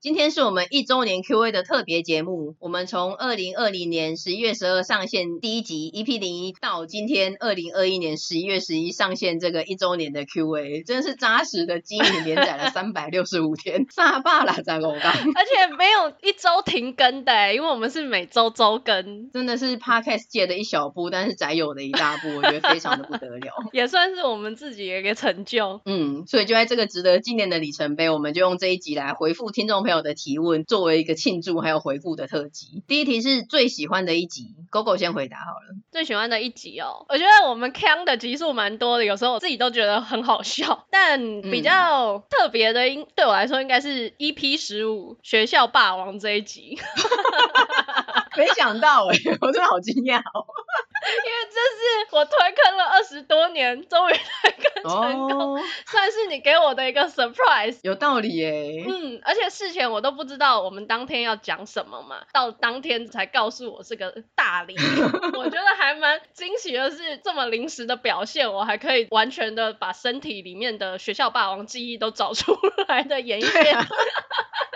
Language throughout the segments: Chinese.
今天是我们一周年 Q&A 的特别节目。我们从二零二零年十一月十二上线第一集 EP 零一，到今天二零二一年十一月十一上线这个一周年的 Q&A，真是扎实的经营连载了三百六十五天，煞霸了，在我刚，而且没有一周停更的，因为我们是每周周更，真的是 Podcast 界的一小步，但是宅友的一大步，我觉得非常的不得了，也算是我们自己的一个成就。嗯，所以就在这个值得纪念的里程碑，我们就用这一集来回复听众朋友的提问，作为一个庆祝还有回顾的特辑。第一题是最喜欢的一集，GoGo 先回答好了。最喜欢的一集哦，我觉得我们锵的集数蛮多的，有时候我自己都觉得很好笑。但比较特别的，应对我来说应该是 EP 十五学校霸王这一集。没想到哎、欸，我真的好惊讶哦。因为这是我推坑了二十多年，终于推坑成功，oh. 算是你给我的一个 surprise。有道理耶。嗯，而且事前我都不知道我们当天要讲什么嘛，到当天才告诉我是个大礼。我觉得还蛮惊喜的是，这么临时的表现，我还可以完全的把身体里面的学校霸王记忆都找出来的演一遍。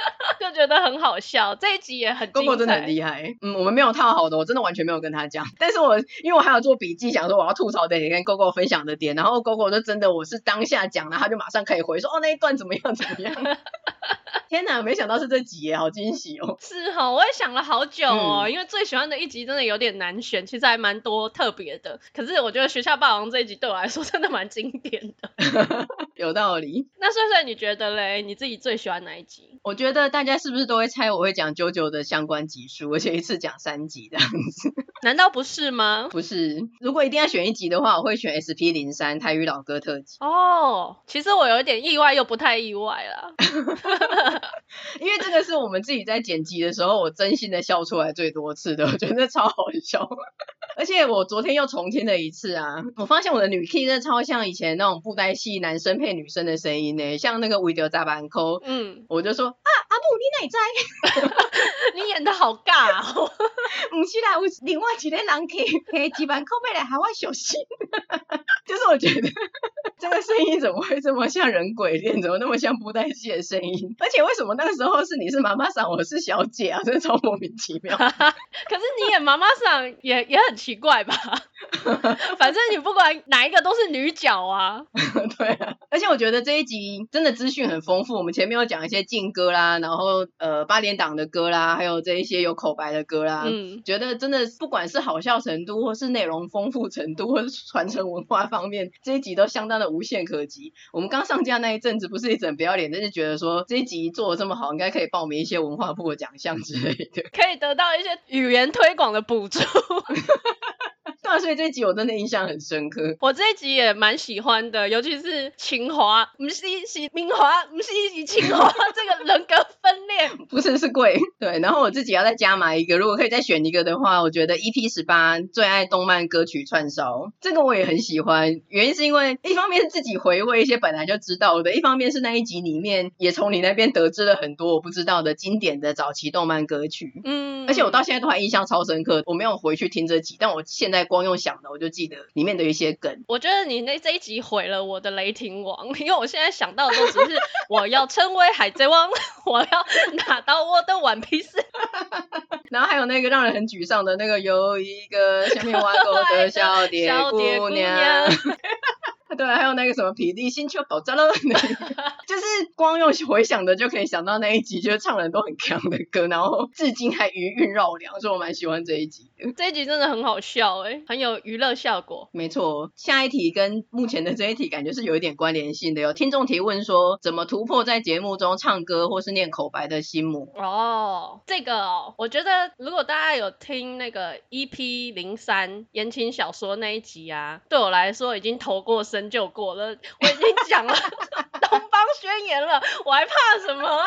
就觉得很好笑，这一集也很真的很厉害，嗯，我们没有套好的，我真的完全没有跟他讲。但是我因为我还有做笔记，想说我要吐槽的点跟 GoGo 分享的点，然后 GoGo 就真的我是当下讲了，他就马上可以回说哦，那一段怎么样怎么样。天哪，没想到是这集耶，好惊喜哦！是哦，我也想了好久哦，嗯、因为最喜欢的一集真的有点难选，其实还蛮多特别的。可是我觉得学校霸王这一集对我来说真的蛮经典的，有道理。那帅帅你觉得嘞？你自己最喜欢哪一集？我觉得大家是不是都会猜我会讲 JoJo 的相关集数，而且一次讲三集这样子？难道不是吗？不是，如果一定要选一集的话，我会选 SP 零三台语老歌特辑。哦，其实我有一点意外，又不太意外啦。因为这个是我们自己在剪辑的时候，我真心的笑出来最多次的，我觉得超好笑。而且我昨天又重听了一次啊，我发现我的女 key 真的超像以前那种布袋戏男生配女生的声音呢，像那个维德扎班扣，嗯，我就说啊阿母你哪在？你演的好尬哦，不是啦，有另外一个人可以配几班扣妹来喊我小心，就是我觉得这个声音怎么会这么像人鬼恋，怎么那么像布袋戏的声音？而且为什么那个时候是你是妈妈桑，我是小姐啊，真的超莫名其妙。可是你演妈妈桑也也很。奇怪吧，反正你不管哪一个都是女角啊。对啊，而且我觉得这一集真的资讯很丰富。我们前面有讲一些劲歌啦，然后呃八点档的歌啦，还有这一些有口白的歌啦。嗯，觉得真的不管是好笑程度，或是内容丰富程度，或是传承文化方面，这一集都相当的无懈可击。我们刚上架那一阵子，不是一整不要脸，但是觉得说这一集你做的这么好，应该可以报名一些文化部的奖项之类的，可以得到一些语言推广的补助。所以这一集我真的印象很深刻。我这一集也蛮喜欢的，尤其是清华，不是一起明华，不是一起清华这个人格分裂，不是是贵。对，然后我自己要再加码一个，如果可以再选一个的话，我觉得 EP 十八最爱动漫歌曲串烧，这个我也很喜欢。原因是因为一方面是自己回味一些本来就知道的，一方面是那一集里面也从你那边得知了很多我不知道的经典的早期动漫歌曲。嗯，而且我到现在都还印象超深刻。我没有回去听这集，但我现在。光用想的，我就记得里面的一些梗。我觉得你那这一集毁了我的雷霆王，因为我现在想到的都只是我要成为海贼王，我要拿到我的 One Piece。然后还有那个让人很沮丧的那个，有一个下面挖沟的 小蝶姑娘。对，还有那个什么霹雳星球爆炸了，就是光用回想的就可以想到那一集，就是唱人都很强的歌，然后至今还余韵绕梁，所以我蛮喜欢这一集的。这一集真的很好笑诶，很有娱乐效果。没错，下一题跟目前的这一题感觉是有一点关联性的。有听众提问说，怎么突破在节目中唱歌或是念口白的心魔？哦，这个哦，我觉得如果大家有听那个 EP 零三言情小说那一集啊，对我来说已经投过身。就过了，我已经讲了 东方宣言了，我还怕什么啊？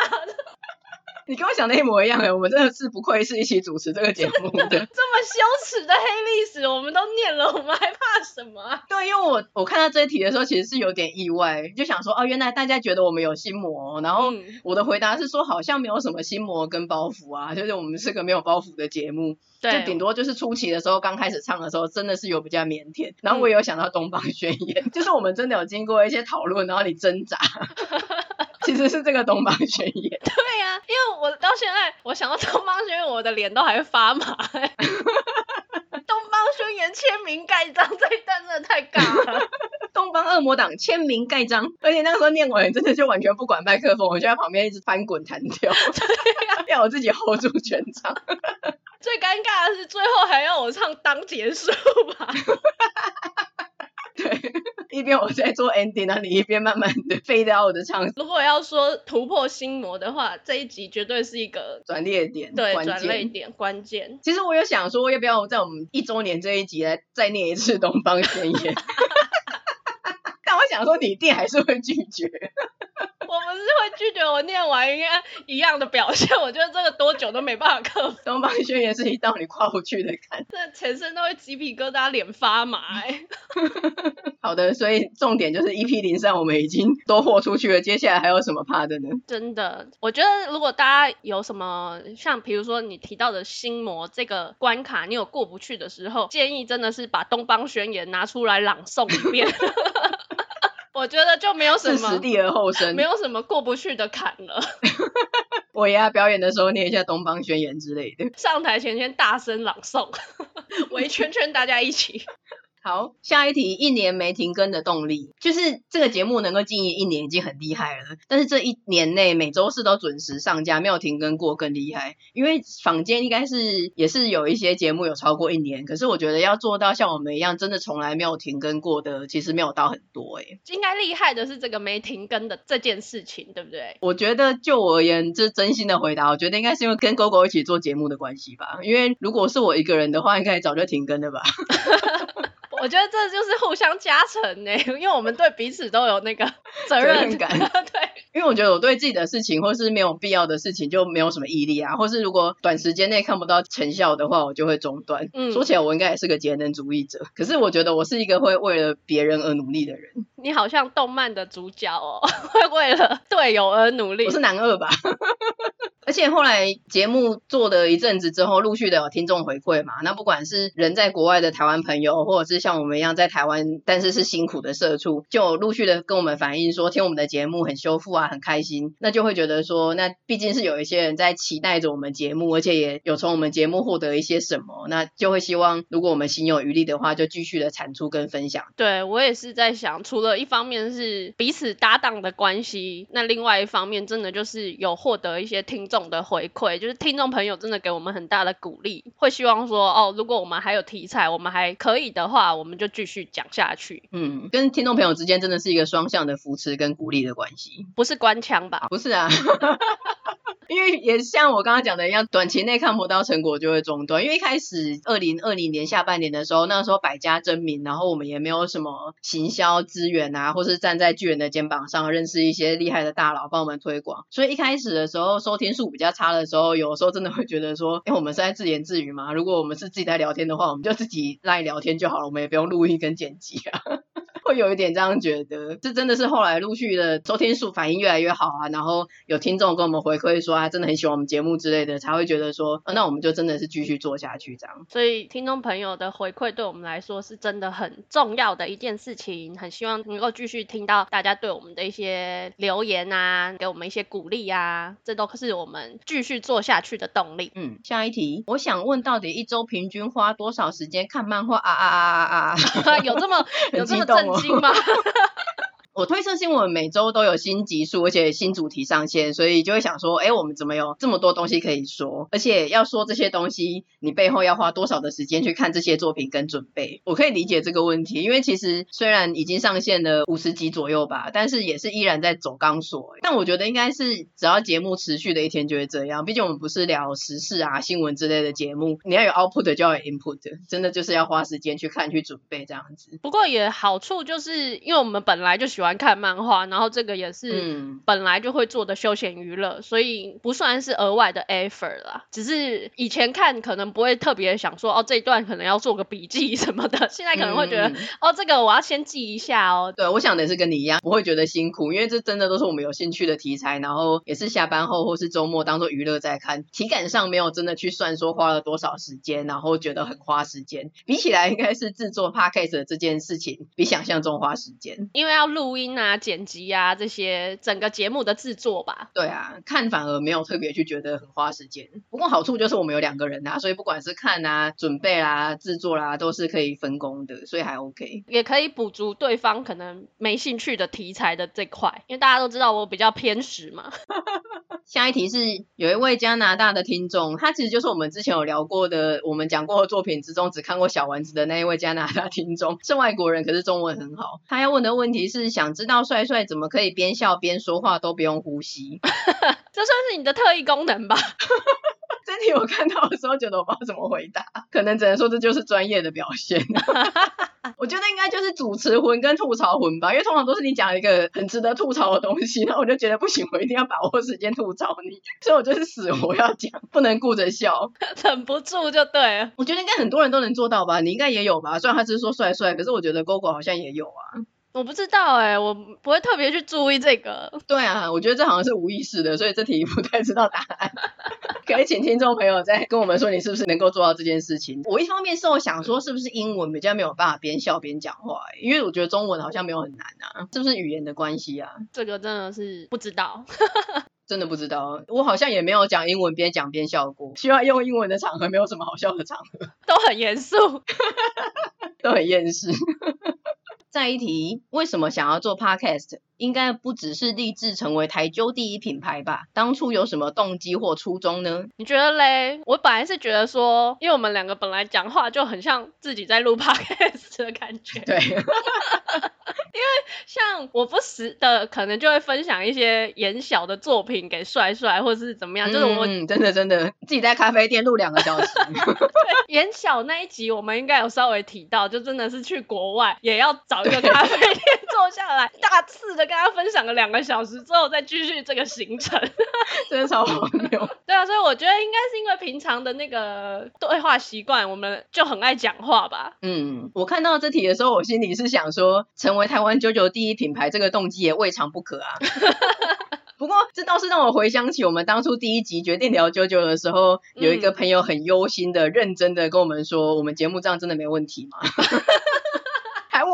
你跟我想的一模一样哎，我们真的是不愧是一起主持这个节目的。这么羞耻的黑历史我们都念了，我们还怕什么啊？对，因为我我看到这一题的时候，其实是有点意外，就想说哦，原来大家觉得我们有心魔，然后我的回答是说好像没有什么心魔跟包袱啊，就是我们是个没有包袱的节目，对就顶多就是初期的时候刚开始唱的时候，真的是有比较腼腆，然后我也有想到东方宣言，就是我们真的有经过一些讨论，然后你挣扎。其实是这个东方宣言。对呀、啊，因为我到现在，我想到东方宣言，我的脸都还会发麻。东方宣言签名盖章，这一段真的太尬了。东方恶魔党签名盖章，而且那个时候念完，真的就完全不管麦克风，我就在旁边一直翻滚弹跳，啊、要我自己 hold 住全场。最尴尬的是最后还要我唱当结束吧。对，一边我在做 ending，那你一边慢慢的 fade out 的唱。如果要说突破心魔的话，这一集绝对是一个转捩点，对，转捩点关键。其实我有想说，要不要在我们一周年这一集来再念一次东方宣言？但我想说，你一定还是会拒绝。我不是会拒绝我念完应该一样的表现，我觉得这个多久都没办法克服。东方宣言是一道你跨不去的坎，这全身都会鸡皮疙瘩，脸发麻哎。好的，所以重点就是 EP 零三我们已经都豁出去了，接下来还有什么怕的呢？真的，我觉得如果大家有什么像比如说你提到的心魔这个关卡，你有过不去的时候，建议真的是把东方宣言拿出来朗诵一遍。我觉得就没有什么，是死地而后生，没有什么过不去的坎了。我也要表演的时候念一下东方宣言之类的，上台前先大声朗诵，围圈圈大家一起。好，下一题，一年没停更的动力，就是这个节目能够经营一年已经很厉害了。但是这一年内每周四都准时上架，没有停更过更厉害。因为坊间应该是也是有一些节目有超过一年，可是我觉得要做到像我们一样真的从来没有停更过的，其实没有到很多诶、欸。应该厉害的是这个没停更的这件事情，对不对？我觉得就我而言，这真心的回答，我觉得应该是因为跟狗狗一起做节目的关系吧。因为如果是我一个人的话，应该早就停更了吧。我觉得这就是互相加成呢，因为我们对彼此都有那个 责任感。对，因为我觉得我对自己的事情或是没有必要的事情就没有什么毅力啊，或是如果短时间内看不到成效的话，我就会中断。嗯，说起来我应该也是个节能主义者，可是我觉得我是一个会为了别人而努力的人。你好像动漫的主角哦，会为了队友而努力。我是男二吧？而且后来节目做了一阵子之后，陆续的有听众回馈嘛，那不管是人在国外的台湾朋友，或者是像我们一样在台湾但是是辛苦的社畜，就陆续的跟我们反映说，听我们的节目很修复啊，很开心，那就会觉得说，那毕竟是有一些人在期待着我们节目，而且也有从我们节目获得一些什么，那就会希望如果我们心有余力的话，就继续的产出跟分享。对，我也是在想，除了一方面是彼此搭档的关系，那另外一方面真的就是有获得一些听众的回馈。就是听众朋友真的给我们很大的鼓励，会希望说哦，如果我们还有题材，我们还可以的话，我们就继续讲下去。嗯，跟听众朋友之间真的是一个双向的扶持跟鼓励的关系，不是官腔吧？不是啊。因为也像我刚刚讲的一样，短期内看不到成果就会中断。因为一开始二零二零年下半年的时候，那时候百家争鸣，然后我们也没有什么行销资源啊，或是站在巨人的肩膀上认识一些厉害的大佬帮我们推广。所以一开始的时候，收听数比较差的时候，有时候真的会觉得说，哎，我们是在自言自语吗？如果我们是自己在聊天的话，我们就自己赖聊天就好了，我们也不用录音跟剪辑啊。会有一点这样觉得，这真的是后来陆续的收听数反应越来越好啊，然后有听众跟我们回馈说啊，真的很喜欢我们节目之类的，才会觉得说，啊，那我们就真的是继续做下去这样。所以听众朋友的回馈对我们来说是真的很重要的一件事情，很希望能够继续听到大家对我们的一些留言啊，给我们一些鼓励啊，这都是我们继续做下去的动力。嗯，下一题，我想问，到底一周平均花多少时间看漫画啊啊啊啊啊？有这么 有这么震惊？行吗？我推测新闻每周都有新集数，而且新主题上线，所以就会想说，哎，我们怎么有这么多东西可以说？而且要说这些东西，你背后要花多少的时间去看这些作品跟准备？我可以理解这个问题，因为其实虽然已经上线了五十集左右吧，但是也是依然在走钢索。但我觉得应该是只要节目持续的一天就会这样，毕竟我们不是聊时事啊、新闻之类的节目，你要有 output 就要有 input，真的就是要花时间去看、去准备这样子。不过也好处就是因为我们本来就喜欢。欢看漫画，然后这个也是本来就会做的休闲娱乐，所以不算是额外的 effort 啦。只是以前看可能不会特别想说哦，这一段可能要做个笔记什么的，现在可能会觉得、嗯、哦，这个我要先记一下哦。对，我想的是跟你一样，不会觉得辛苦，因为这真的都是我们有兴趣的题材，然后也是下班后或是周末当做娱乐在看，体感上没有真的去算说花了多少时间，然后觉得很花时间。比起来，应该是制作 podcast 的这件事情比想象中花时间，因为要录音啊、剪辑啊这些整个节目的制作吧。对啊，看反而没有特别去觉得很花时间。不过好处就是我们有两个人啊，所以不管是看啊、准备啦、啊、制作啦、啊，都是可以分工的，所以还 OK。也可以补足对方可能没兴趣的题材的这块，因为大家都知道我比较偏食嘛。下一题是有一位加拿大的听众，他其实就是我们之前有聊过的，我们讲过的作品之中只看过小丸子的那一位加拿大听众，是外国人，可是中文很好。他要问的问题是，想知道帅帅怎么可以边笑边说话都不用呼吸？这算是你的特异功能吧？这题我看到的时候觉得我不知道怎么回答，可能只能说这就是专业的表现。我觉得应该就是主持魂跟吐槽魂吧，因为通常都是你讲一个很值得吐槽的东西，然后我就觉得不行，我一定要把握时间吐槽你，所以我就是死活要讲，不能顾着笑，忍不住就对了。我觉得应该很多人都能做到吧，你应该也有吧？虽然他只是说帅帅，可是我觉得 Gogo 好像也有啊。我不知道哎、欸，我不会特别去注意这个。对啊，我觉得这好像是无意识的，所以这题不太知道答案。可以请听众朋友再跟我们说，你是不是能够做到这件事情？我一方面是我想说，是不是英文比较没有办法边笑边讲话、欸？因为我觉得中文好像没有很难啊，是不是语言的关系啊？这个真的是不知道，真的不知道。我好像也没有讲英文边讲边笑过。希望用英文的场合，没有什么好笑的场合，都很严肃，都很厌世。再一题，为什么想要做 Podcast？应该不只是立志成为台揪第一品牌吧？当初有什么动机或初衷呢？你觉得嘞？我本来是觉得说，因为我们两个本来讲话就很像自己在录 Podcast 的感觉。对。因为像我不时的可能就会分享一些演小的作品给帅帅，或者是怎么样，嗯、就是我真的真的自己在咖啡店录两个小时。对，言小那一集我们应该有稍微提到，就真的是去国外也要找一个咖啡店坐下来，大肆的跟他分享了两个小时之后再继续这个行程，真的超荒谬。对啊，所以我觉得应该是因为平常的那个对话习惯，我们就很爱讲话吧。嗯，我看到这题的时候，我心里是想说，成为台湾。玩 JoJo 第一品牌，这个动机也未尝不可啊。不过这倒是让我回想起我们当初第一集决定聊 JoJo 的时候，有一个朋友很忧心的、认真的跟我们说：“我们节目这样真的没问题吗？”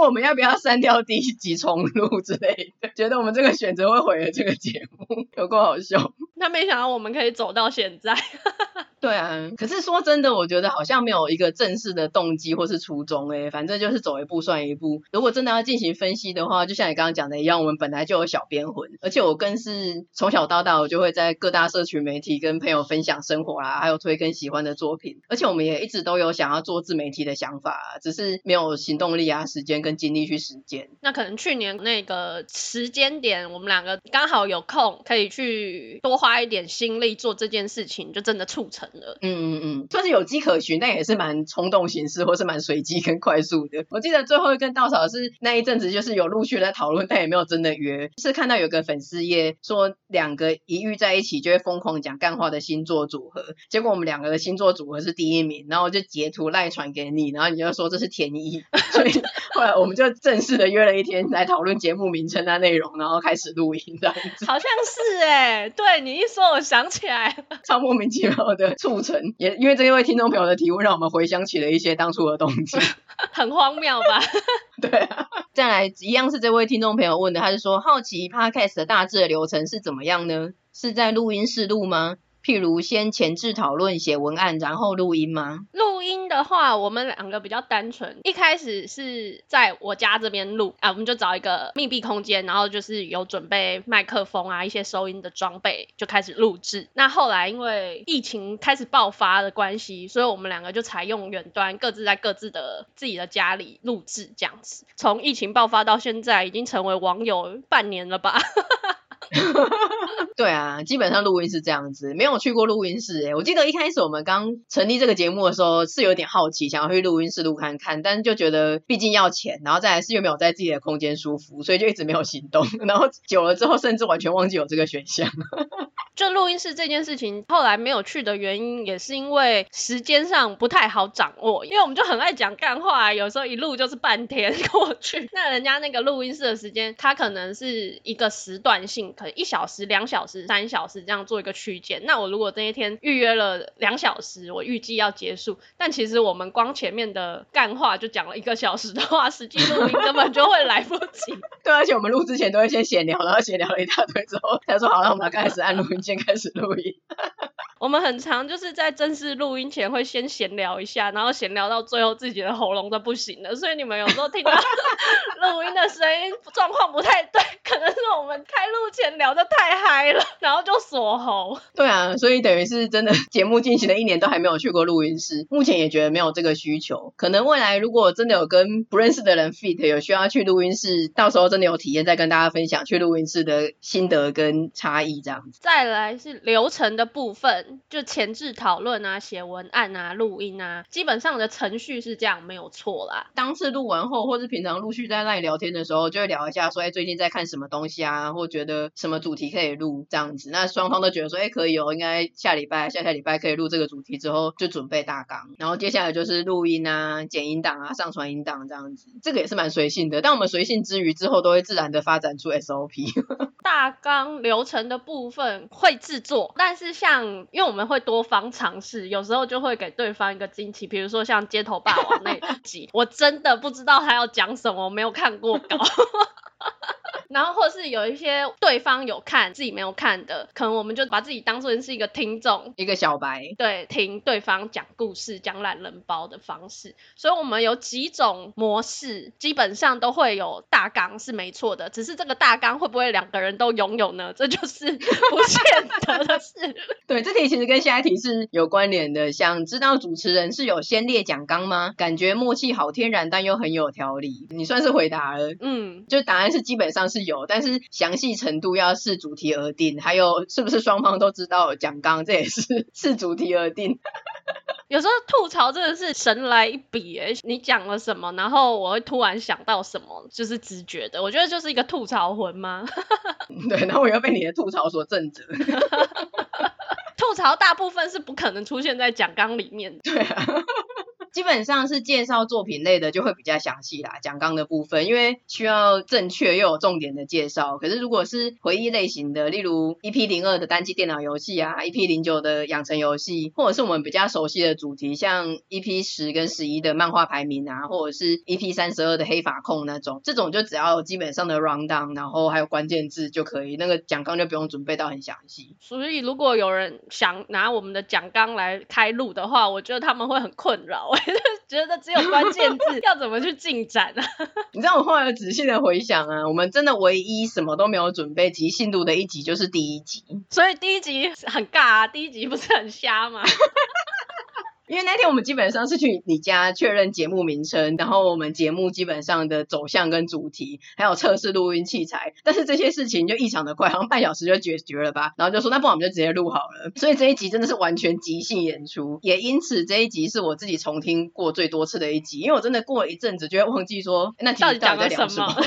我们要不要删掉第一集重录之类的，觉得我们这个选择会毁了这个节目，有够好笑。那没想到我们可以走到现在。对啊，可是说真的，我觉得好像没有一个正式的动机或是初衷诶，反正就是走一步算一步。如果真的要进行分析的话，就像你刚刚讲的一样，我们本来就有小编魂，而且我更是从小到大，我就会在各大社群媒体跟朋友分享生活啦，还有推更喜欢的作品。而且我们也一直都有想要做自媒体的想法，只是没有行动力啊、时间跟精力去实践。那可能去年那个时间点，我们两个刚好有空，可以去多花一点心力做这件事情，就真的促成了。嗯嗯嗯，算是有迹可循，但也是蛮冲动行事，或是蛮随机跟快速的。我记得最后一根稻草是那一阵子，就是有陆续在讨论，但也没有真的约。是看到有个粉丝页说，两个一遇在一起就会疯狂讲干话的星座组合，结果我们两个的星座组合是第一名，然后我就截图赖传给你，然后你就说这是天意，所以后来我们就正式的约了一天来讨论节目名称啊内容，然后开始录音这样子。好像是哎、欸，对你一说，我想起来超莫名其妙的。促成也因为这一位听众朋友的提问，让我们回想起了一些当初的动机，很荒谬吧？对啊，再来一样是这位听众朋友问的，他是说好奇 Podcast 的大致的流程是怎么样呢？是在录音室录吗？譬如先前置讨论、写文案，然后录音吗？录音的话，我们两个比较单纯。一开始是在我家这边录啊，我们就找一个密闭空间，然后就是有准备麦克风啊，一些收音的装备，就开始录制。那后来因为疫情开始爆发的关系，所以我们两个就采用远端，各自在各自的自己的家里录制这样子。从疫情爆发到现在，已经成为网友半年了吧。对啊，基本上录音室这样子，没有去过录音室诶。我记得一开始我们刚成立这个节目的时候是有点好奇，想要去录音室录看看，但就觉得毕竟要钱，然后再来是又没有在自己的空间舒服，所以就一直没有行动。然后久了之后，甚至完全忘记有这个选项。就录音室这件事情，后来没有去的原因，也是因为时间上不太好掌握。因为我们就很爱讲干话，有时候一录就是半天 过去。那人家那个录音室的时间，它可能是一个时段性，可能一小时、两小时、三小时这样做一个区间。那我如果这一天预约了两小时，我预计要结束，但其实我们光前面的干话就讲了一个小时的话，实际录音根本就会来不及。对，而且我们录之前都会先闲聊，然后闲聊了一大堆之后，他说好那，我们要开始按录音机先开始录音。我们很常就是在正式录音前会先闲聊一下，然后闲聊到最后自己的喉咙都不行了，所以你们有时候听到 录音的声音状况不太对，可能是我们开录前聊的太嗨了，然后就锁喉。对啊，所以等于是真的节目进行了一年都还没有去过录音室，目前也觉得没有这个需求。可能未来如果真的有跟不认识的人 fit，有需要去录音室，到时候真的有体验再跟大家分享去录音室的心得跟差异这样子。再来是流程的部分。就前置讨论啊，写文案啊，录音啊，基本上的程序是这样，没有错啦。当次录完后，或是平常陆续在那里聊天的时候，就会聊一下说，哎，最近在看什么什么东西啊，或觉得什么主题可以录这样子。那双方都觉得说，哎，可以哦，应该下礼拜、下下礼拜可以录这个主题之后，就准备大纲，然后接下来就是录音啊、剪音档啊、上传音档这样子。这个也是蛮随性的，但我们随性之余，之后都会自然的发展出 SOP。大纲流程的部分会制作，但是像因为我们会多方尝试，有时候就会给对方一个惊喜，比如说像街头霸王那集，我真的不知道他要讲什么，我没有看过稿。然后或是有一些对方有看自己没有看的，可能我们就把自己当作是一个听众，一个小白，对，听对方讲故事、讲懒人包的方式。所以我们有几种模式，基本上都会有大纲是没错的，只是这个大纲会不会两个人都拥有呢？这就是不见得的事。对，这题其实跟下一题是有关联的。想知道主持人是有先列讲纲吗？感觉默契好天然，但又很有条理。你算是回答了，嗯，就答案是基本上是。有，但是详细程度要视主题而定，还有是不是双方都知道讲纲，这也是 视主题而定。有时候吐槽真的是神来一笔，哎，你讲了什么，然后我会突然想到什么，就是直觉的。我觉得就是一个吐槽魂吗？对，然后我又被你的吐槽所震慑。吐槽大部分是不可能出现在讲纲里面的。对啊。基本上是介绍作品类的就会比较详细啦，讲纲的部分，因为需要正确又有重点的介绍。可是如果是回忆类型的，例如 EP 零二的单机电脑游戏啊，EP 零九的养成游戏，或者是我们比较熟悉的主题，像 EP 十跟十一的漫画排名啊，或者是 EP 三十二的黑法控那种，这种就只要基本上的 rundown，然后还有关键字就可以，那个讲纲就不用准备到很详细。所以如果有人想拿我们的讲纲来开录的话，我觉得他们会很困扰。觉得只有关键字，要怎么去进展啊？你知道我后来仔细的回想啊，我们真的唯一什么都没有准备，即兴度的一集就是第一集，所以第一集很尬啊，第一集不是很瞎吗？因为那天我们基本上是去你家确认节目名称，然后我们节目基本上的走向跟主题，还有测试录音器材，但是这些事情就异常的快，好像半小时就解决了吧。然后就说那不然我们就直接录好了。所以这一集真的是完全即兴演出，也因此这一集是我自己重听过最多次的一集，因为我真的过了一阵子就会忘记说那到底在聊什么。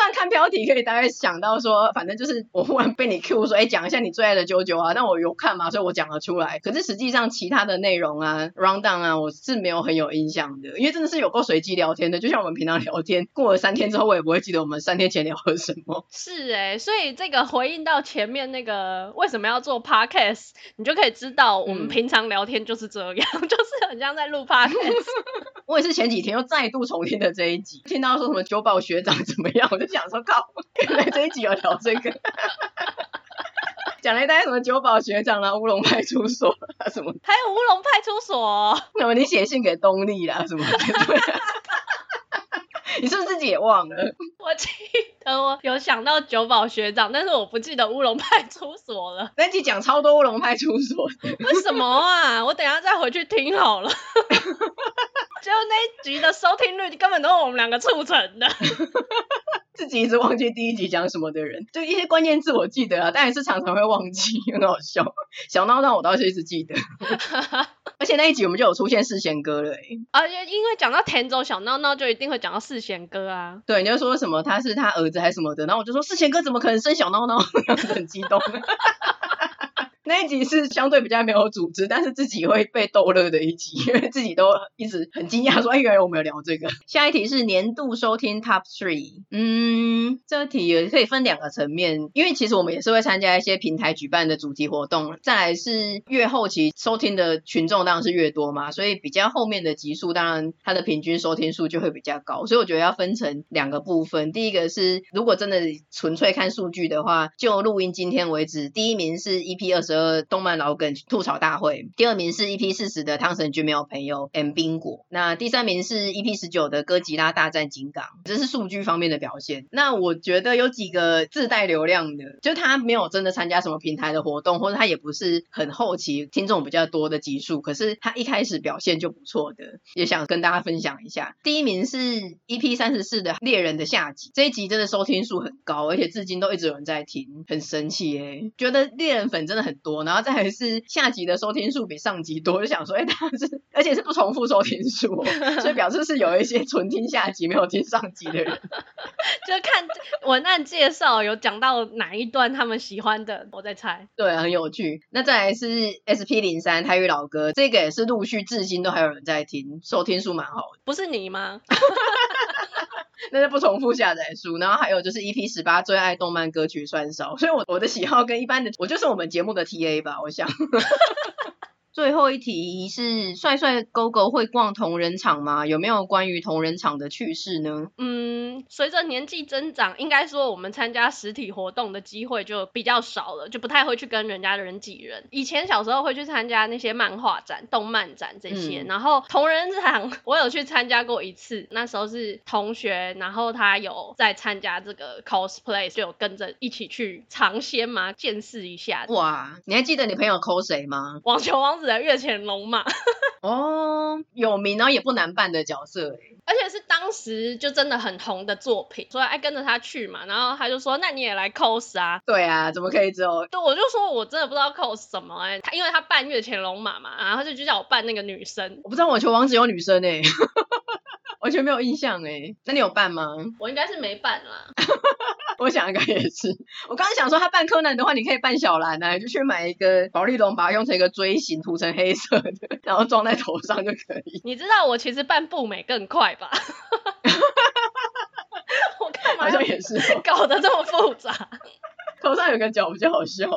虽然看标题可以大概想到说，反正就是我忽然被你 Q 说，哎，讲一下你最爱的 JoJo 啊，但我有看嘛，所以我讲了出来。可是实际上其他的内容啊，rundown 啊，我是没有很有印象的，因为真的是有够随机聊天的，就像我们平常聊天，过了三天之后，我也不会记得我们三天前聊了什么。是哎、欸，所以这个回应到前面那个为什么要做 podcast，你就可以知道我们平常聊天就是这样，嗯、就是很像在录 podcast。我也是前几天又再度重听的这一集，听到说什么九保学长怎么样。我就想说，靠，原 来这一集有聊这个，讲了一堆什么九保学长啦、啊、乌龙派出所啊什么，还有乌龙派出所，什么你写信给东丽啦什么的，你是不是自己也忘了？我记得我有想到九保学长，但是我不记得乌龙派出所了。那集讲超多乌龙派出所，为什么啊？我等一下再回去听好了。就那一集的收听率根本都是我们两个促成的。自己一直忘记第一集讲什么的人，就一些关键字我记得啊，但也是常常会忘记，很好笑。小闹闹我倒是一直记得，而且那一集我们就有出现世贤哥了，欸，而且因为讲到田中小闹闹，就一定会讲到世贤哥啊。对，你就说什么他是他儿子还是什么的，然后我就说世贤哥怎么可能生小闹闹，这样子很激动。那一集是相对比较没有组织，但是自己会被逗乐的一集，因为自己都一直很惊讶，说：“哎，原来我们有聊这个。”下一题是年度收听 Top Three，嗯，这题也可以分两个层面，因为其实我们也是会参加一些平台举办的主题活动。再来是越后期收听的群众当然是越多嘛，所以比较后面的集数，当然它的平均收听数就会比较高。所以我觉得要分成两个部分，第一个是如果真的纯粹看数据的话，就录音今天为止，第一名是 EP 二十二。呃，动漫老梗吐槽大会，第二名是 EP 四十的汤神君没有朋友 M 冰果，那第三名是 EP 十九的哥吉拉大战金刚，这是数据方面的表现。那我觉得有几个自带流量的，就他没有真的参加什么平台的活动，或者他也不是很后期听众比较多的集数，可是他一开始表现就不错的，也想跟大家分享一下。第一名是 EP 三十四的猎人的下集，这一集真的收听数很高，而且至今都一直有人在听，很神奇诶、觉得猎人粉真的很多。然后再来是下集的收听数比上集多，就想说，哎，他是而且是不重复收听数，哦，所以表示是有一些纯听下集没有听上集的人，就看文案介绍有讲到哪一段他们喜欢的，我在猜。对，很有趣。那再来是 SP 零三泰语老歌，这个也是陆续至今都还有人在听，收听数蛮好的。不是你吗？那是不重复下载书，然后还有就是 EP 十八最爱动漫歌曲串烧，所以我我的喜好跟一般的我就是我们节目的 TA 吧，我想。最后一题是帅帅狗狗会逛同人场吗？有没有关于同人场的趣事呢？嗯，随着年纪增长，应该说我们参加实体活动的机会就比较少了，就不太会去跟人家人挤人。以前小时候会去参加那些漫画展、动漫展这些，嗯、然后同人场 我有去参加过一次，那时候是同学，然后他有在参加这个 cosplay，就有跟着一起去尝鲜嘛，见识一下。哇，你还记得你朋友 cos 谁吗？网球王子。月前龙马 哦，有名然后也不难办的角色，而且是当时就真的很红的作品，所以爱跟着他去嘛，然后他就说，那你也来 cos 啊？对啊，怎么可以只有？对，我就说我真的不知道 cos 什么哎、欸，他因为他扮月前龙马嘛，然后就就叫我扮那个女生，我不知道网球王子有女生哎、欸，完全没有印象哎、欸，那你有办吗？我应该是没办啦。我想应该也是。我刚刚想说，他扮柯南的话，你可以扮小兰啊，就去买一个保丽龙，把它用成一个锥形，涂成黑色的，然后装在头上就可以。你知道我其实扮步美更快吧？我干嘛？好像也是，搞得这么复杂。头上有个角比较好笑。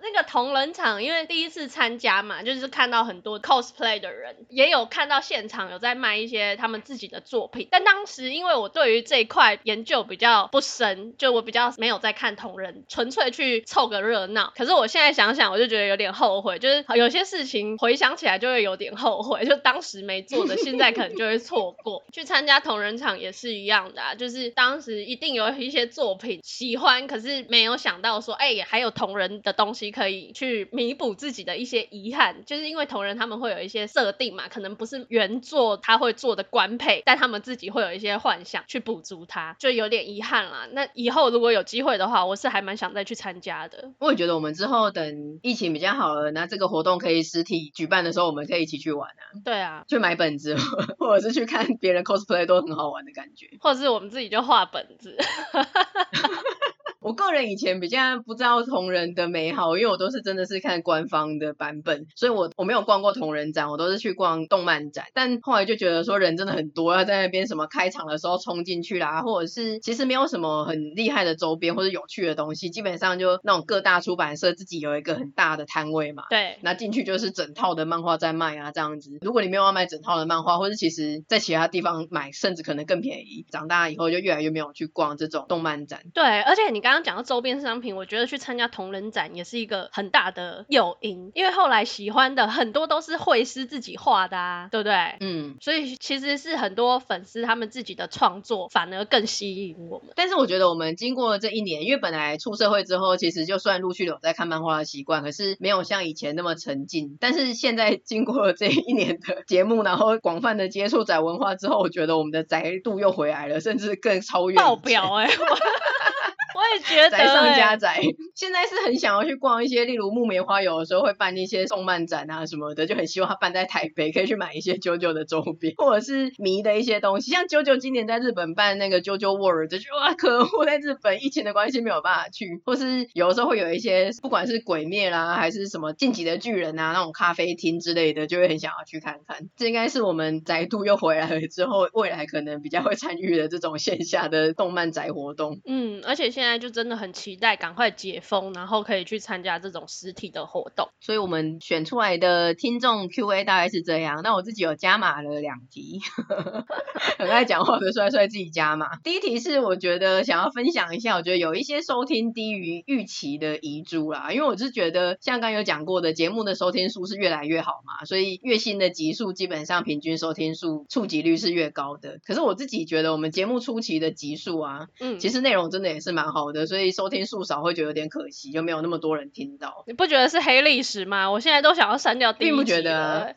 那个同人场，因为第一次参加嘛，就是看到很多 cosplay 的人，也有看到现场有在卖一些他们自己的作品。但当时因为我对于这一块研究比较不深，就我比较没有在看同人，纯粹去凑个热闹。可是我现在想想，我就觉得有点后悔，就是有些事情回想起来就会有点后悔，就当时没做的，现在可能就会错过。去参加同人场也是一样的啊，就是当时一定有一些作品喜欢，可是没有想到说，哎，还有同人的东西可以去弥补自己的一些遗憾，就是因为同人他们会有一些设定嘛，可能不是原作他会做的官配，但他们自己会有一些幻想去补足它，就有点遗憾啦。那以后如果有机会的话，我是还蛮想再去参加的。我也觉得我们之后等疫情比较好了，那这个活动可以实体举办的时候，我们可以一起去玩啊。对啊，去买本子，或者是去看别人 cosplay 都很好玩的感觉，或者是我们自己就画本子。我个人以前比较不知道同人的美好，因为我都是真的是看官方的版本，所以我我没有逛过同人展，我都是去逛动漫展。但后来就觉得说人真的很多，要在那边什么开场的时候冲进去啦，或者是其实没有什么很厉害的周边或者有趣的东西，基本上就那种各大出版社自己有一个很大的摊位嘛。对，那进去就是整套的漫画在卖啊，这样子。如果你没有要买整套的漫画，或者其实在其他地方买，甚至可能更便宜。长大以后就越来越没有去逛这种动漫展。对，而且你刚刚讲到周边商品，我觉得去参加同人展也是一个很大的诱因，因为后来喜欢的很多都是绘师自己画的啊，对不对？嗯，所以其实是很多粉丝他们自己的创作反而更吸引我们。但是我觉得我们经过了这一年，因为本来出社会之后，其实就算陆续有在看漫画的习惯，可是没有像以前那么沉浸。但是现在经过了这一年的节目，然后广泛的接触宅文化之后，我觉得我们的宅度又回来了，甚至更超越爆表哎、欸！我也觉得、欸，宅上加宅，现在是很想要去逛一些，例如木棉花，有的时候会办一些动漫展啊什么的，就很希望他办在台北，可以去买一些 JoJo 的周边，或者是迷的一些东西。像 JoJo 今年在日本办那个 JoJo World，就哇，可恶，在日本疫情的关系没有办法去，或是有的时候会有一些，不管是鬼灭啦，还是什么晋级的巨人啊那种咖啡厅之类的，就会很想要去看看。这应该是我们宅度又回来了之后，未来可能比较会参与的这种线下的动漫宅活动。嗯，而且现在就真的很期待赶快解封，然后可以去参加这种实体的活动。所以我们选出来的听众 Q&A 大概是这样。那我自己有加码了两题，很爱讲话的帅帅自己加码。第一题是我觉得想要分享一下，我觉得有一些收听低于预期的遗珠啦，因为我是觉得像刚刚有讲过的，节目的收听数是越来越好嘛，所以越新的集数基本上平均收听数触及率是越高的。可是我自己觉得我们节目初期的集数啊，嗯，其实内容真的也是蛮好的，所以收听数少会觉得有点可惜，就没有那么多人听到。你不觉得是黑历史吗？我现在都想要删掉第一集。并不觉得啊。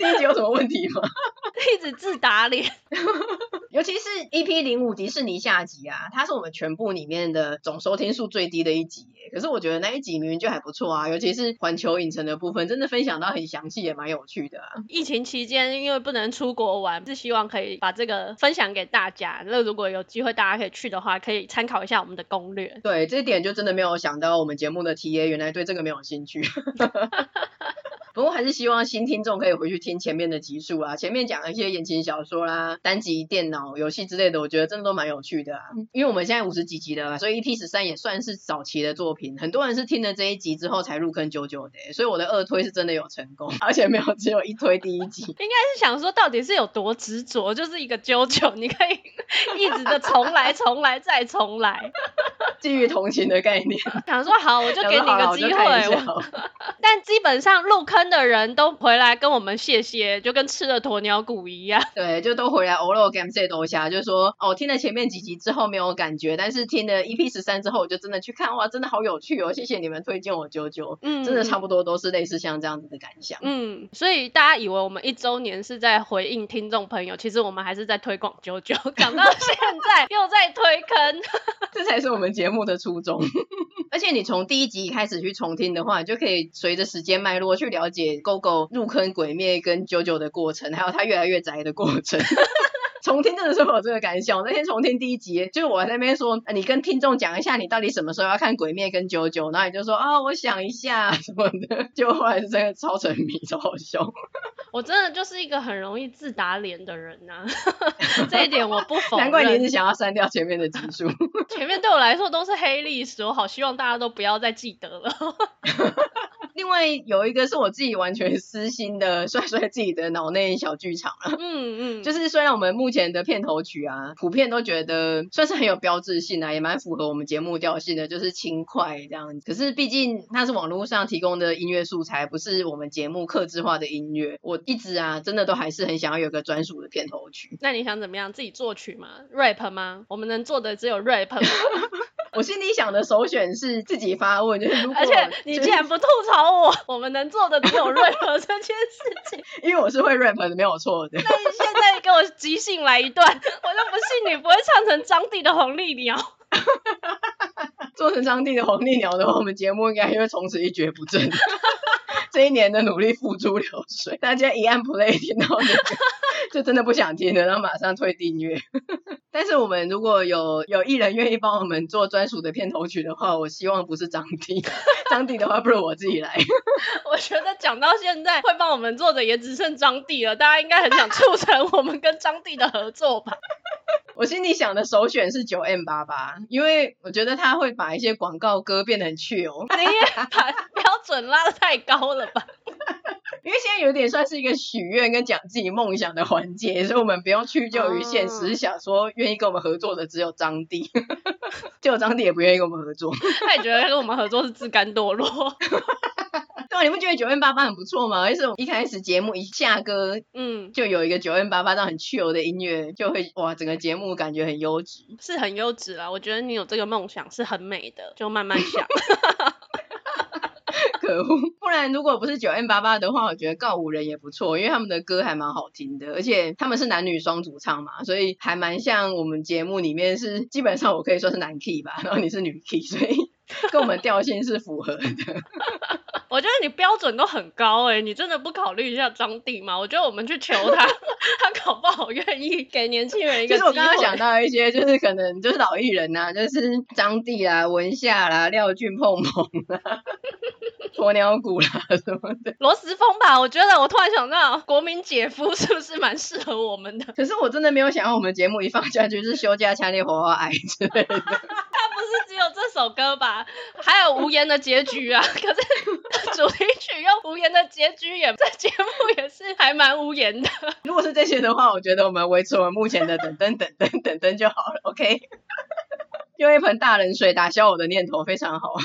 第一集有什么问题吗？一直自打脸。尤其是 EP 零五迪士尼下集啊，它是我们全部里面的总收听数最低的一集耶。可是我觉得那一集明明就还不错啊，尤其是环球影城的部分，真的分享到很详细，也蛮有趣的啊。疫情期间因为不能出国玩，是希望可以把这个分享给大家。那如果有机会大家可以去的话，可以参考一下我们的攻略。对，这一点就真的没有想到我们节目的 TA 原来对这个没有兴趣。不过还是希望新听众可以回去听前面的集数啊，前面讲了一些言情小说啦、单集电脑游戏之类的，我觉得真的都蛮有趣的啊。因为我们现在五十几集了，所以 EP 十三也算是早期的作品，很多人是听了这一集之后才入坑 JoJo 的，所以我的二推是真的有成功，而且没有只有一推第一集。应该是想说到底是有多执着，就是一个 JoJo，你可以 一直的重来、重来再重来，基于同情的概念，想说好，我就给你个机会。但基本上入坑的人都回来跟我们谢谢，就跟吃了鸵鸟骨一样。对，就都回来偶尔 game 这东西，就说哦，听了前面几集之后没有感觉，但是听了 EP 十三之后，我就真的去看，哇，真的好有趣哦！谢谢你们推荐我 JoJo，嗯，真的差不多都是类似像这样子的感想。嗯，所以大家以为我们一周年是在回应听众朋友，其实我们还是在推广 JoJo，讲到现在又在推坑，这才是我们节目目的初衷。而且你从第一集开始去重听的话，你就可以随着时间脉络去了解 Gogo 入坑鬼灭跟九九的过程，还有他越来越宅的过程。重听真的是会有这个感想。那天重听第一集，就是我在那边说，你跟听众讲一下，你到底什么时候要看鬼灭跟九九然后你就说啊、我想一下什么的，就后来是真的超沉迷，超好笑。我真的就是一个很容易自打脸的人呐、啊，这一点我不否认。难怪你一直想要删掉前面的集数，前面对我来说都是黑历史，我好希望大家都不要再记得了。另外有一个是我自己完全私心的，帅帅自己的脑内小剧场了。嗯嗯，就是虽然我们目前的片头曲啊，普遍都觉得算是很有标志性啊，也蛮符合我们节目调性的，就是轻快这样子。可是毕竟它是网络上提供的音乐素材，不是我们节目客制化的音乐。我一直啊，真的都还是很想要有个专属的片头曲。那你想怎么样？自己作曲吗？rap 吗？我们能做的只有 rap 吗。我心里想的首选是自己发问，就是 如果、就是、而且你竟然不吐槽我，我们能做的只有 rap 这件事情，因为我是会 rap 的，没有错的。那你现在给我即兴来一段，我就不信你不会唱成张帝的红丽鸟。做成张帝的红丽鸟的话，我们节目应该会从此一蹶不振。这一年的努力付诸流水，大家一按 play 听到那个，就真的不想听了，然后马上退订阅。但是我们如果有有艺人愿意帮我们做专属的片头曲的话，我希望不是张帝，张帝的话不如我自己来。我觉得讲到现在会帮我们做的也只剩张帝了，大家应该很想促成我们跟张帝的合作吧？我心里想的首选是九 M 八八，因为我觉得他会把一些广告歌变得很 chill 哦。你也把标准拉得太高了吧？因为现在有点算是一个许愿跟讲自己梦想的环节，所以我们不用屈就于现实，想说愿意跟我们合作的只有张帝，结果张帝也不愿意跟我们合作，他也觉得跟我们合作是自甘堕落。对啊，你不觉得九 N 八八很不错吗？而且我一开始节目一下歌，嗯，就有一个九 N 八八这样很 chill 的音乐，就会哇，整个节目感觉很优质，是很优质啦。我觉得你有这个梦想是很美的，就慢慢想。可恶，不然如果不是九 N 八八的话，我觉得告五人也不错，因为他们的歌还蛮好听的，而且他们是男女双主唱嘛，所以还蛮像我们节目里面是基本上我可以说是男 key 吧，然后你是女 key，所以 跟我们调性是符合的。我觉得你标准都很高哎、欸，你真的不考虑一下张帝吗？我觉得我们去求他，他搞不好愿意给年轻人一个机会。其实我刚刚想到一些，就是可能就是老艺人呐、啊，就是张帝啦、文夏啦、廖俊碰碰啦、鸵鸟骨啦 什么的。罗时丰吧，我觉得我突然想到，国民姐夫是不是蛮适合我们的？可是我真的没有想到，我们节目一放下去是休假强烈火花爱之类的。他不是只有这首歌吧？还有无言的结局啊！可是。主题曲用无言的结局也，这节目也是还蛮无言的。如果是这些的话，我觉得我们维持我们目前的等等等等等等就好了。OK，用一盆大冷水打消我的念头，非常好。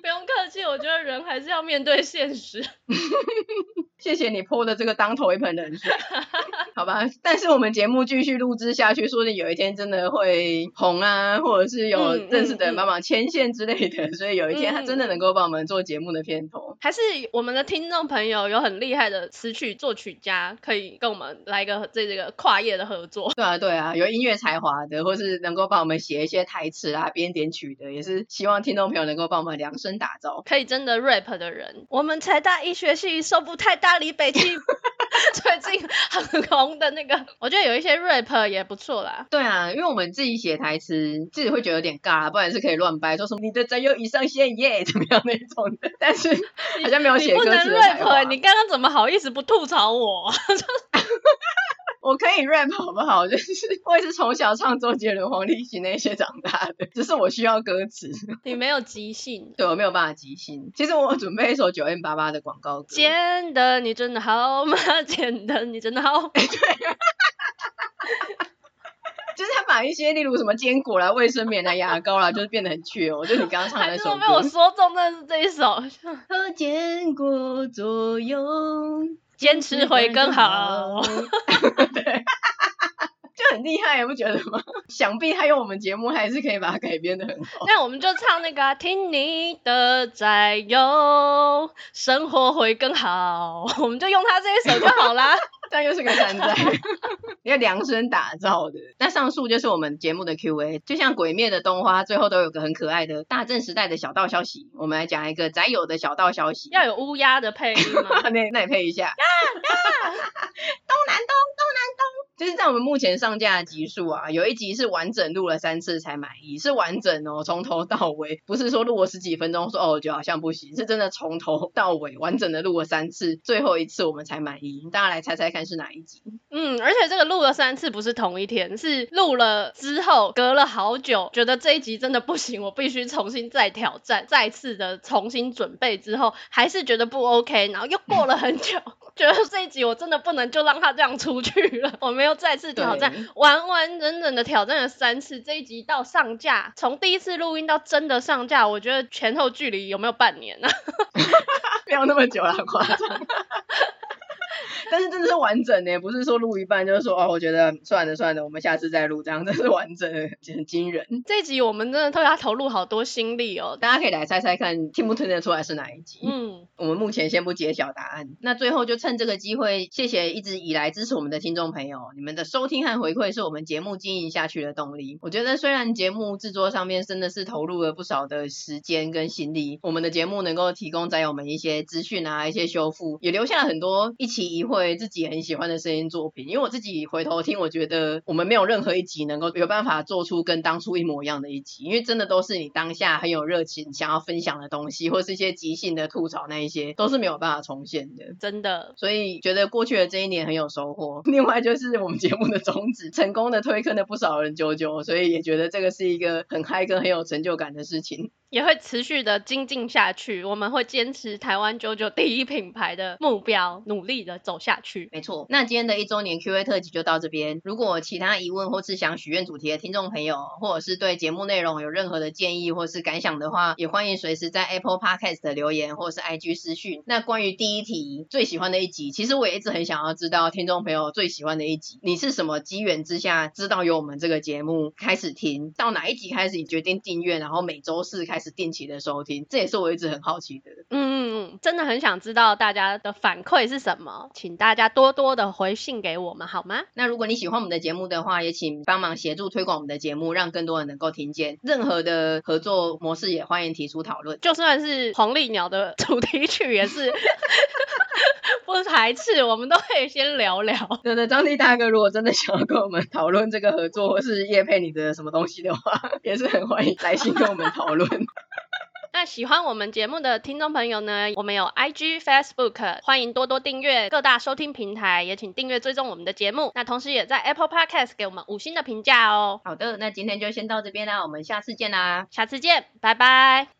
不用客气，我觉得人还是要面对现实。谢谢你泼的这个当头一盆冷水，好吧。但是我们节目继续录制下去，说不定有一天真的会红啊，或者是有认识的人帮忙牵线之类的，嗯嗯嗯、所以有一天他真的能够帮我们做节目的片头。还是我们的听众朋友有很厉害的词曲作曲家，可以跟我们来一个这这个跨业的合作。对啊对啊，有音乐才华的，或是能够帮我们写一些台词啊、编点曲的，也是希望听众朋友能够帮我们量身打造，可以真的 rap 的人。我们财大医学系收不太大。离北京 最近很红的那个，我觉得有一些 rap 也不错啦。对啊，因为我们自己写台词，自己会觉得有点尬，不然是可以乱掰，说什么你的宅友已上线耶，怎么样那种的。但是好像没有写歌词 rap，你刚刚怎么好意思不吐槽我？我可以 rap 好不好？就是我也是从小唱周杰伦、黄立行那些长大的，只是我需要歌词。你没有即兴，对，我没有办法即兴。其实我准备一首九 N 八八的广告歌。简单，你真的好吗？简单，你真的好。对，就是他把一些例如什么坚果啦、卫生棉啦、牙膏啦，就是变得很缺哦。就你刚刚唱的那首歌。被我说中，的是这一首。和坚果作用。坚持会更好，对，就很厉害，不觉得吗？想必他用我们节目还是可以把它改编的很好。那我们就唱那个、啊，听你的在有，生活会更好。我们就用他这一首就好啦。但又是个山寨，要量身打造的。那上述就是我们节目的 Q&A，就像鬼灭的动画，最后都有个很可爱的大正时代的小道消息。我们来讲一个宅友的小道消息，要有乌鸦的配音吗？那那也配一下。呀呀，东南东，东南东。就是在我们目前上架的集数啊，有一集是完整录了三次才满意，是完整哦，从头到尾，不是说录了十几分钟说哦，我觉得好像不行，是真的从头到尾完整的录了三次，最后一次我们才满意。大家来猜猜看是哪一集？嗯，而且这个录了三次不是同一天，是录了之后隔了好久，觉得这一集真的不行，我必须重新再挑战，再次的重新准备之后，还是觉得不 OK，然后又过了很久。觉得这一集我真的不能就让他这样出去了，我们又再次挑战，完完整整的挑战了三次。这一集到上架，从第一次录音到真的上架，我觉得前后距离有没有半年呢？没有那么久了，夸张。但是真的是完整的，不是说录一半就是说哦，我觉得算了算了，我们下次再录，这样真是完整的，很惊人。这集我们真的特别投入好多心力哦，大家可以来猜猜看，听不听得出来是哪一集？嗯，我们目前先不揭晓答案。那最后就趁这个机会，谢谢一直以来支持我们的听众朋友，你们的收听和回馈是我们节目经营下去的动力。我觉得虽然节目制作上面真的是投入了不少的时间跟心力，我们的节目能够提供宅友们一些资讯啊，一些修复，也留下了很多一期一会。自己很喜欢的声音作品，因为我自己回头听，我觉得我们没有任何一集能够有办法做出跟当初一模一样的一集，因为真的都是你当下很有热情想要分享的东西，或是一些即兴的吐槽，那一些都是没有办法重现的，真的。所以觉得过去的这一年很有收获。另外就是我们节目的宗旨，成功的推坑了不少人啾啾，所以也觉得这个是一个很嗨跟很有成就感的事情。也会持续的精进下去。我们会坚持台湾九九第一品牌的目标，努力的走下去。没错，那今天的一周年 Q&A 特辑就到这边。如果其他疑问或是想许愿主题的听众朋友，或者是对节目内容有任何的建议或是感想的话，也欢迎随时在 Apple Podcast 的留言或是 IG 私讯。那关于第一题最喜欢的一集，其实我也一直很想要知道听众朋友最喜欢的一集，你是什么机缘之下知道有我们这个节目开始听，到哪一集开始你决定订阅，然后每周四开始定期的收听，这也是我一直很好奇的。嗯嗯嗯，真的很想知道大家的反馈是什么，请大家多多的回信给我们好吗？那如果你喜欢我们的节目的话，也请帮忙协助推广我们的节目，让更多人能够听见。任何的合作模式也欢迎提出讨论，就算是黄鹂鸟的主题曲也是。不排斥，我们都可以先聊聊。对对，张帝大哥，如果真的想要跟我们讨论这个合作，或是叶配你的什么东西的话，也是很欢迎来信跟我们讨论。那喜欢我们节目的听众朋友呢，我们有 IG、Facebook，欢迎多多订阅各大收听平台，也请订阅追踪我们的节目。那同时也在 Apple Podcast 给我们五星的评价哦。好的，那今天就先到这边啦，我们下次见啦，下次见，拜拜。